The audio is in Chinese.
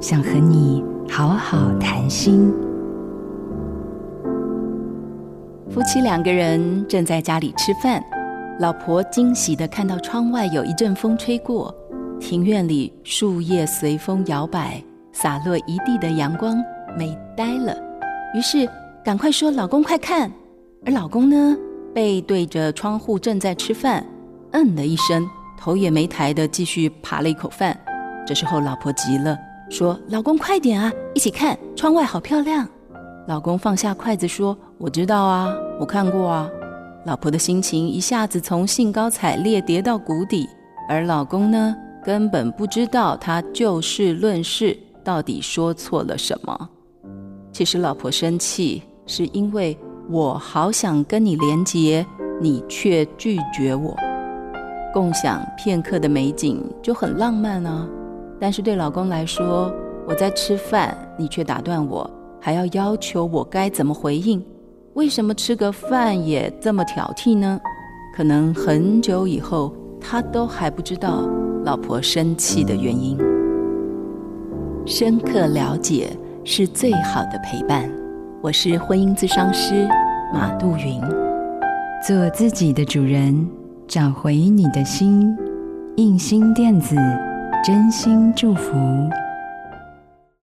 想和你好好谈心。夫妻两个人正在家里吃饭，老婆惊喜的看到窗外有一阵风吹过，庭院里树叶随风摇摆，洒落一地的阳光，美呆了。于是赶快说：“老公，快看！”而老公呢，背对着窗户，正在吃饭，嗯了一声，头也没抬的继续扒了一口饭。这时候，老婆急了，说：“老公，快点啊，一起看，窗外好漂亮。”老公放下筷子说：“我知道啊，我看过啊。”老婆的心情一下子从兴高采烈跌到谷底，而老公呢，根本不知道他就事论事，到底说错了什么。其实，老婆生气是因为。我好想跟你连结，你却拒绝我。共享片刻的美景就很浪漫啊，但是对老公来说，我在吃饭，你却打断我，还要要求我该怎么回应？为什么吃个饭也这么挑剔呢？可能很久以后，他都还不知道老婆生气的原因。深刻了解是最好的陪伴。我是婚姻咨商师马杜云，做自己的主人，找回你的心。印心电子，真心祝福。